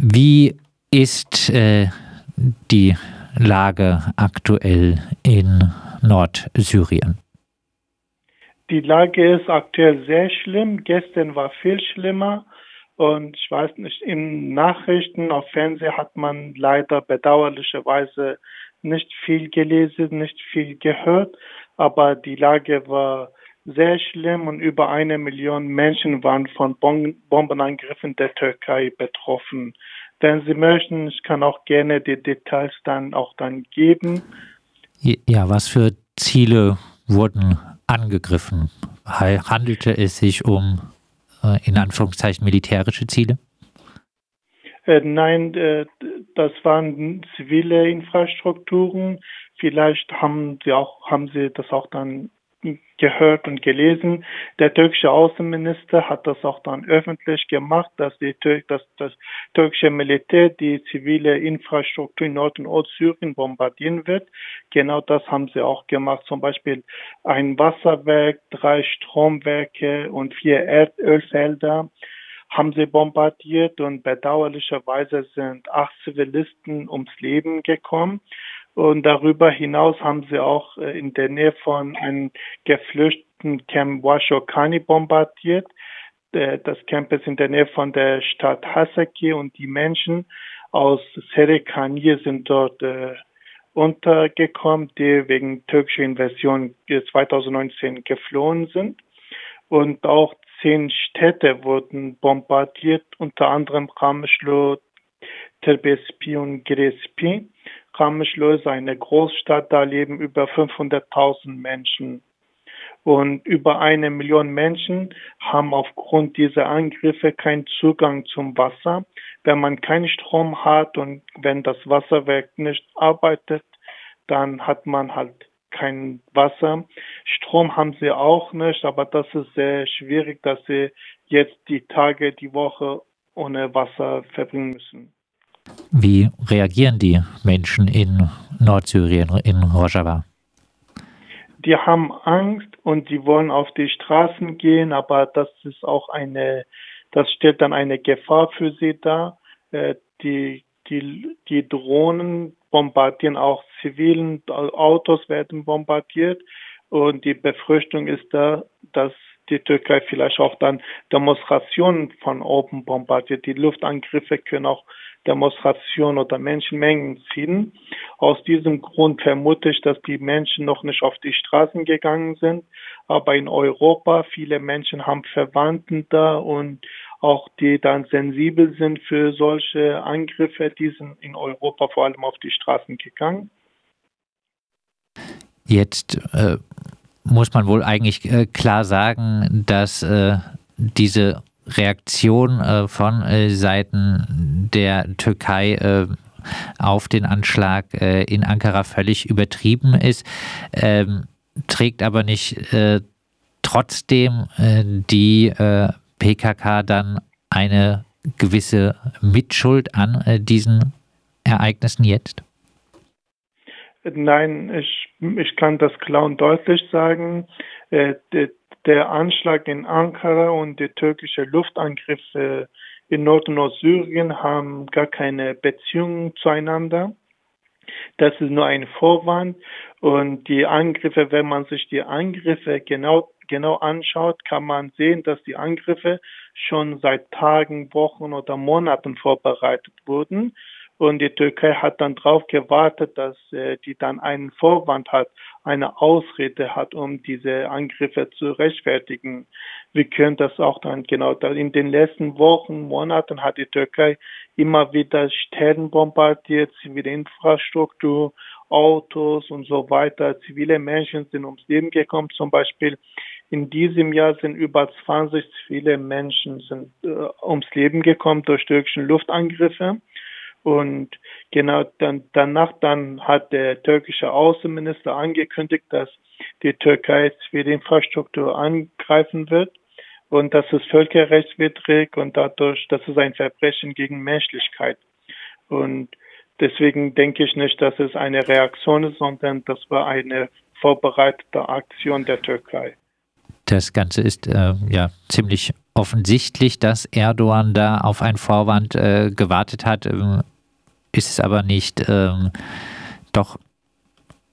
Wie ist äh, die Lage aktuell in Nordsyrien? Die Lage ist aktuell sehr schlimm. Gestern war viel schlimmer. Und ich weiß nicht, in Nachrichten auf Fernsehen hat man leider bedauerlicherweise nicht viel gelesen, nicht viel gehört. Aber die Lage war sehr schlimm und über eine Million Menschen waren von Bombenangriffen der Türkei betroffen. Wenn Sie möchten, ich kann auch gerne die Details dann auch dann geben. Ja, was für Ziele wurden angegriffen? Handelte es sich um äh, in Anführungszeichen militärische Ziele? Äh, nein, äh, das waren zivile Infrastrukturen. Vielleicht haben sie auch haben sie das auch dann gehört und gelesen. Der türkische Außenminister hat das auch dann öffentlich gemacht, dass, die, dass das türkische Militär die zivile Infrastruktur in Nord- und Ostsyrien bombardieren wird. Genau das haben sie auch gemacht. Zum Beispiel ein Wasserwerk, drei Stromwerke und vier Erdölfelder haben sie bombardiert und bedauerlicherweise sind acht Zivilisten ums Leben gekommen. Und darüber hinaus haben sie auch äh, in der Nähe von einem geflüchteten Camp Washokani bombardiert. Äh, das Camp ist in der Nähe von der Stadt Hasaki und die Menschen aus Serekani sind dort äh, untergekommen, die wegen türkischer Invasion 2019 geflohen sind. Und auch zehn Städte wurden bombardiert, unter anderem Rameschlo, Terbespi und Grespi. Rameschlo ist eine Großstadt, da leben über 500.000 Menschen. Und über eine Million Menschen haben aufgrund dieser Angriffe keinen Zugang zum Wasser. Wenn man keinen Strom hat und wenn das Wasserwerk nicht arbeitet, dann hat man halt kein Wasser. Strom haben sie auch nicht, aber das ist sehr schwierig, dass sie jetzt die Tage, die Woche ohne Wasser verbringen müssen. Wie reagieren die Menschen in Nordsyrien, in Rojava? Die haben Angst und die wollen auf die Straßen gehen, aber das ist auch eine, das stellt dann eine Gefahr für sie dar. Äh, die, die, die Drohnen bombardieren auch zivilen Autos werden bombardiert und die Befürchtung ist da, dass die Türkei vielleicht auch dann Demonstrationen von oben bombardiert. Die Luftangriffe können auch Demonstrationen oder Menschenmengen ziehen. Aus diesem Grund vermute ich, dass die Menschen noch nicht auf die Straßen gegangen sind. Aber in Europa, viele Menschen haben Verwandten da und auch die dann sensibel sind für solche Angriffe, die sind in Europa vor allem auf die Straßen gegangen. Jetzt äh, muss man wohl eigentlich äh, klar sagen, dass äh, diese Reaktion äh, von äh, Seiten der Türkei äh, auf den Anschlag äh, in Ankara völlig übertrieben ist, ähm, trägt aber nicht trotzdem die PKK dann eine gewisse Mitschuld an diesen Ereignissen jetzt? Nein, ich, ich kann das klar und deutlich sagen. Äh, der Anschlag in Ankara und die türkische Luftangriffe in Nord- und Nordsyrien haben gar keine Beziehung zueinander. Das ist nur ein Vorwand. Und die Angriffe, wenn man sich die Angriffe genau, genau anschaut, kann man sehen, dass die Angriffe schon seit Tagen, Wochen oder Monaten vorbereitet wurden. Und die Türkei hat dann darauf gewartet, dass äh, die dann einen Vorwand hat, eine Ausrede hat, um diese Angriffe zu rechtfertigen. Wir können das auch dann genau in den letzten Wochen, Monaten hat die Türkei immer wieder Städten bombardiert, zivile Infrastruktur, Autos und so weiter. Zivile Menschen sind ums Leben gekommen. Zum Beispiel in diesem Jahr sind über 20 zivile Menschen sind, äh, ums Leben gekommen durch türkische Luftangriffe. Und genau dann, danach dann hat der türkische Außenminister angekündigt, dass die Türkei für die Infrastruktur angreifen wird. Und das ist völkerrechtswidrig und dadurch, das ist ein Verbrechen gegen Menschlichkeit. Und deswegen denke ich nicht, dass es eine Reaktion ist, sondern das war eine vorbereitete Aktion der Türkei. Das Ganze ist äh, ja ziemlich offensichtlich, dass Erdogan da auf einen Vorwand äh, gewartet hat. Ähm, ist es aber nicht ähm, doch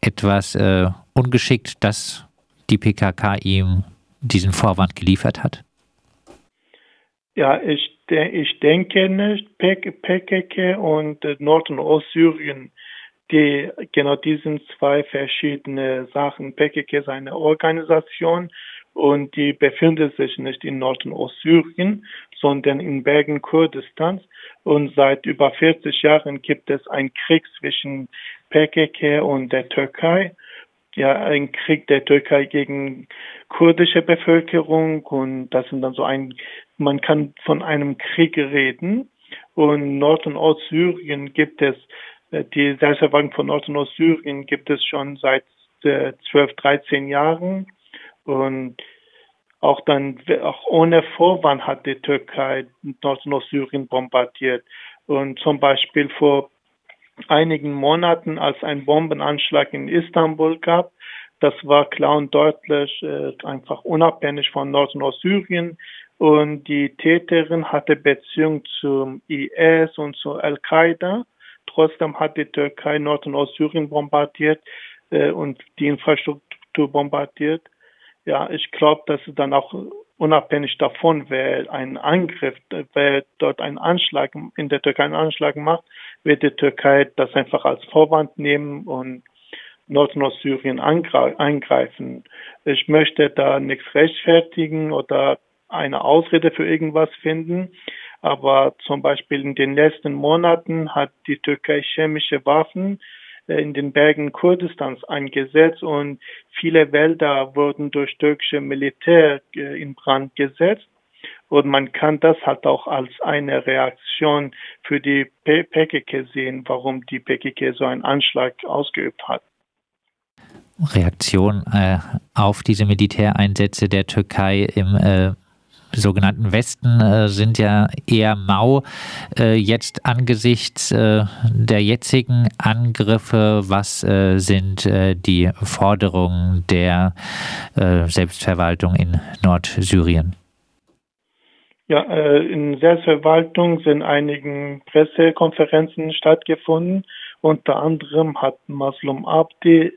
etwas äh, ungeschickt, dass die PKK ihm diesen Vorwand geliefert hat? Ja, ich, ich denke nicht. PKK und Nord- und Ostsyrien, die genau diesen zwei verschiedene Sachen. PKK ist eine Organisation und die befindet sich nicht in Nord- und Ostsyrien, sondern in Bergen Kurdistans. Und seit über 40 Jahren gibt es einen Krieg zwischen PKK und der Türkei. Ja, ein Krieg der Türkei gegen kurdische Bevölkerung und das sind dann so ein, man kann von einem Krieg reden. Und Nord- und Ostsyrien gibt es, äh, die Selbstverwaltung von Nord- und Ostsyrien gibt es schon seit 12, äh, 13 Jahren. Und auch dann, auch ohne Vorwand hat die Türkei Nord- und Syrien bombardiert. Und zum Beispiel vor einigen Monaten, als ein Bombenanschlag in Istanbul gab, das war klar und deutlich, äh, einfach unabhängig von Nord- und Ostsyrien. Und die Täterin hatte Beziehung zum IS und zu Al-Qaida. Trotzdem hat die Türkei Nord- und Ostsyrien bombardiert äh, und die Infrastruktur bombardiert ja, ich glaube, dass es dann auch unabhängig davon, wer einen Angriff, wer dort einen Anschlag in der Türkei einen Anschlag macht, wird die Türkei das einfach als Vorwand nehmen und Nord- und Ostsyrien eingreifen. Ich möchte da nichts rechtfertigen oder eine Ausrede für irgendwas finden. Aber zum Beispiel in den letzten Monaten hat die Türkei chemische Waffen in den Bergen Kurdistans eingesetzt und viele Wälder wurden durch türkische Militär äh, in Brand gesetzt. Und man kann das halt auch als eine Reaktion für die PKK sehen, warum die PKK so einen Anschlag ausgeübt hat. Reaktion äh, auf diese Militäreinsätze der Türkei im äh, sogenannten Westen äh, sind ja eher mau. Äh, jetzt angesichts äh, der jetzigen Angriffe, was äh, sind äh, die Forderungen der äh, Selbstverwaltung in Nordsyrien? Ja, in Selbstverwaltung sind einige Pressekonferenzen stattgefunden. Unter anderem hat Maslum Abdi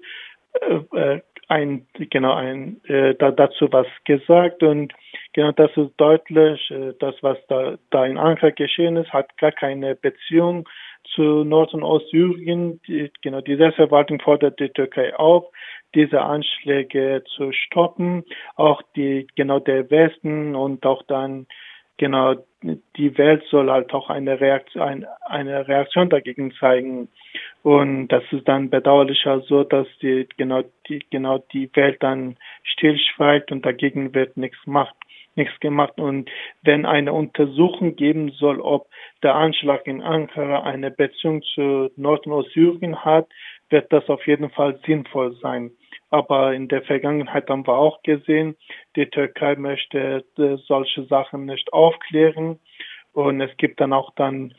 ein, genau ein, äh, da, dazu was gesagt und genau das ist deutlich, äh, das was da, da in Ankara geschehen ist, hat gar keine Beziehung zu Nord- und Ostsyrien. Die, genau die Selbstverwaltung fordert die Türkei auf, diese Anschläge zu stoppen, auch die genau der Westen und auch dann genau die Welt soll halt auch eine Reaktion, eine Reaktion dagegen zeigen. Und das ist dann bedauerlicher so, dass die genau die genau die Welt dann stillschweigt und dagegen wird nichts macht nichts gemacht. Und wenn eine Untersuchung geben soll, ob der Anschlag in Ankara eine Beziehung zu Nord- und Ostsyrien hat, wird das auf jeden Fall sinnvoll sein. Aber in der Vergangenheit haben wir auch gesehen, die Türkei möchte äh, solche Sachen nicht aufklären. Und es gibt dann auch dann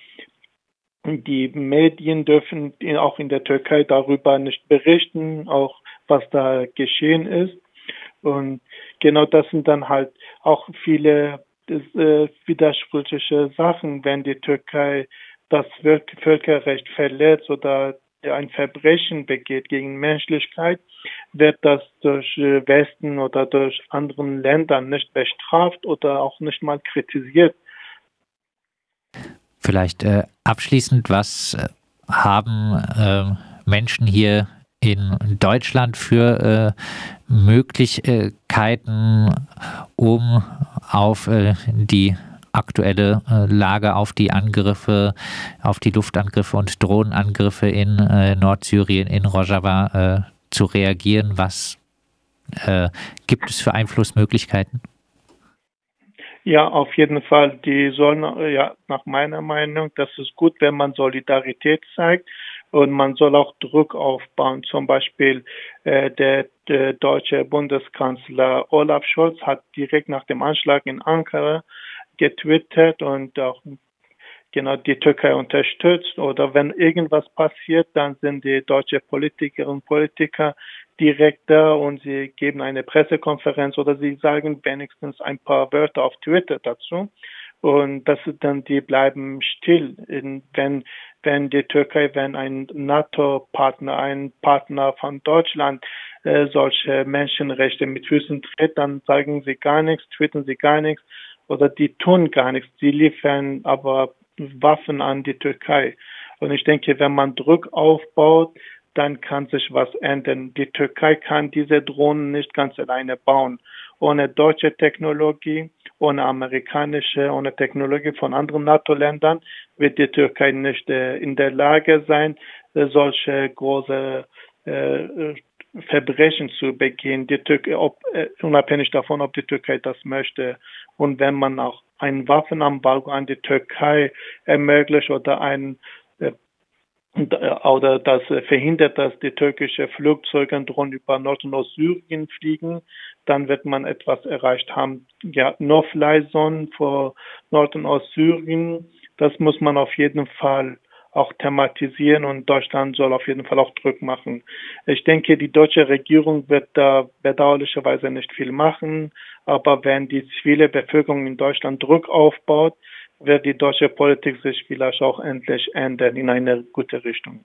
die Medien dürfen auch in der Türkei darüber nicht berichten, auch was da geschehen ist. Und genau das sind dann halt auch viele äh, widersprüchliche Sachen, wenn die Türkei das Völkerrecht verletzt oder ein Verbrechen begeht gegen Menschlichkeit, wird das durch äh, Westen oder durch anderen Ländern nicht bestraft oder auch nicht mal kritisiert. Vielleicht äh, abschließend, was äh, haben äh, Menschen hier in Deutschland für äh, Möglichkeiten, um auf äh, die aktuelle äh, Lage, auf die Angriffe, auf die Luftangriffe und Drohnenangriffe in Nordsyrien, in Rojava zu reagieren? Was gibt es für Einflussmöglichkeiten? Ja, auf jeden Fall. Die sollen, ja, nach meiner Meinung, das ist gut, wenn man Solidarität zeigt und man soll auch Druck aufbauen. Zum Beispiel äh, der, der deutsche Bundeskanzler Olaf Scholz hat direkt nach dem Anschlag in Ankara getwittert und auch genau die Türkei unterstützt oder wenn irgendwas passiert, dann sind die deutsche Politikerinnen und Politiker direkt da und sie geben eine Pressekonferenz oder sie sagen wenigstens ein paar Wörter auf Twitter dazu. Und das ist dann, die bleiben still, wenn, wenn die Türkei, wenn ein NATO-Partner, ein Partner von Deutschland äh, solche Menschenrechte mit Füßen tritt, dann sagen sie gar nichts, twittern sie gar nichts oder die tun gar nichts. Sie liefern aber Waffen an die Türkei. Und ich denke, wenn man Druck aufbaut, dann kann sich was ändern. Die Türkei kann diese Drohnen nicht ganz alleine bauen. Ohne deutsche Technologie, ohne amerikanische, ohne Technologie von anderen NATO-Ländern wird die Türkei nicht äh, in der Lage sein, solche große äh, Verbrechen zu begehen, die Türkei, ob, äh, unabhängig davon, ob die Türkei das möchte. Und wenn man auch ein Waffenembargo an die Türkei ermöglicht oder ein äh, oder das verhindert, dass die türkische Flugzeuge und Drohnen über Nord- und Ostsyrien fliegen, dann wird man etwas erreicht haben. Ja, No-Fly-Zonen vor Nord- und Ostsyrien, das muss man auf jeden Fall auch thematisieren und Deutschland soll auf jeden Fall auch Druck machen. Ich denke, die deutsche Regierung wird da bedauerlicherweise nicht viel machen, aber wenn die zivile Bevölkerung in Deutschland Druck aufbaut, wird die deutsche Politik sich vielleicht auch endlich ändern in eine gute Richtung.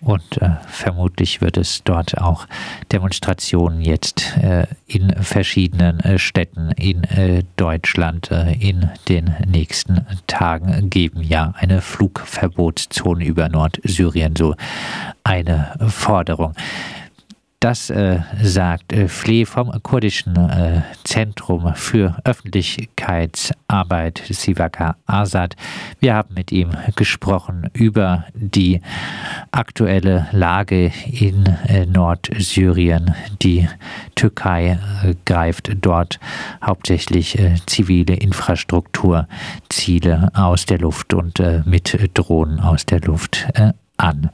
Und äh, vermutlich wird es dort auch Demonstrationen jetzt äh, in verschiedenen äh, Städten in äh, Deutschland äh, in den nächsten Tagen geben. Ja, eine Flugverbotszone über Nordsyrien, so eine Forderung. Das äh, sagt äh, Flee vom kurdischen äh, Zentrum für Öffentlichkeitsarbeit Sivaka Azad. Wir haben mit ihm gesprochen über die aktuelle Lage in äh, Nordsyrien. Die Türkei äh, greift dort hauptsächlich äh, zivile Infrastrukturziele aus der Luft und mit Drohnen aus der Luft an.